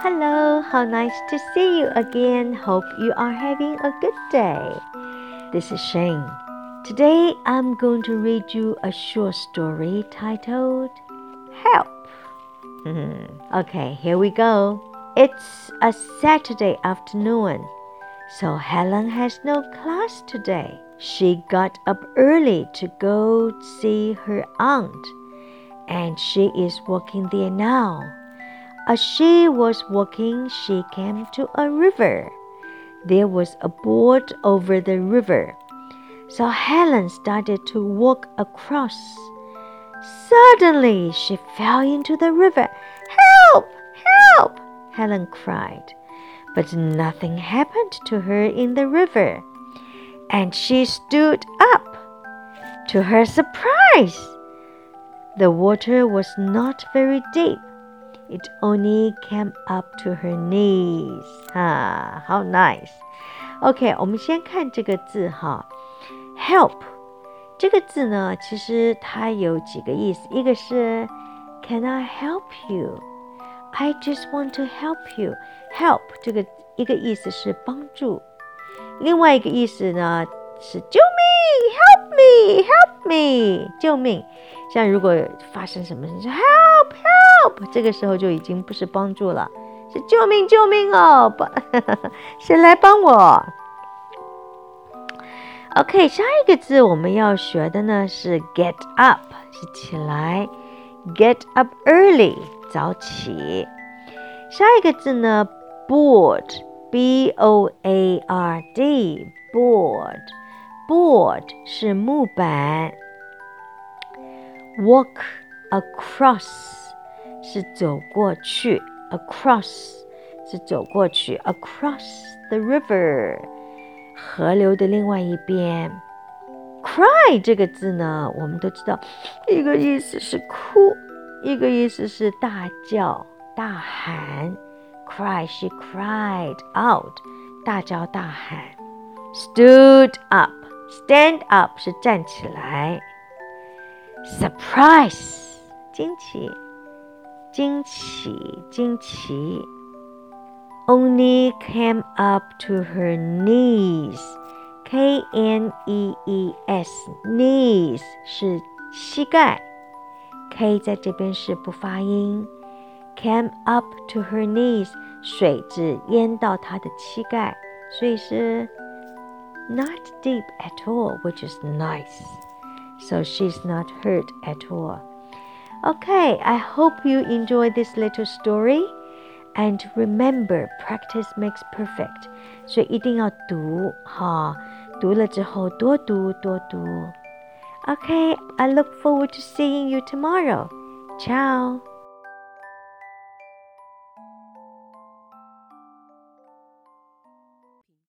Hello, how nice to see you again. Hope you are having a good day. This is Shane. Today I'm going to read you a short story titled Help. okay, here we go. It's a Saturday afternoon, so Helen has no class today. She got up early to go see her aunt, and she is walking there now. As she was walking, she came to a river. There was a boat over the river, so Helen started to walk across. Suddenly, she fell into the river. Help! Help! Helen cried. But nothing happened to her in the river and she stood up. To her surprise, the water was not very deep. It only came up to her knees. 哈，好 nice. OK，我们先看这个字哈，help 这个字呢，其实它有几个意思，一个是 Can I help you? I just want to help you. Help 这个一个意思是帮助。另外一个意思呢是救命，help Me，help me，救命。像如果发生什么事情，help help，这个时候就已经不是帮助了，是救命救命哦，帮谁 来帮我？OK，下一个字我们要学的呢是 get up，是起来，get up early，早起。下一个字呢，board，b o a r d，board board board 是木板。Walk across 是走过去，across 是走过去，across the river 河流的另外一边。Cry 这个字呢，我们都知道，一个意思是哭，一个意思是大叫、大喊。cry, she cried out，大叫大喊。Stood up, stand up 是站起来。Surprise，惊奇，惊奇，惊奇。Only came up to her knees. K N E E S knees 是膝盖，K 在这边是不发音。Came up to her knees，水只淹到她的膝盖，所以是 not deep at all, which is nice. So she's not hurt at all. Okay, I hope you enjoy this little story. And remember, practice makes perfect. 所以一定要读哈，读了之后多读多读。Okay, I look forward to seeing you tomorrow. Ciao.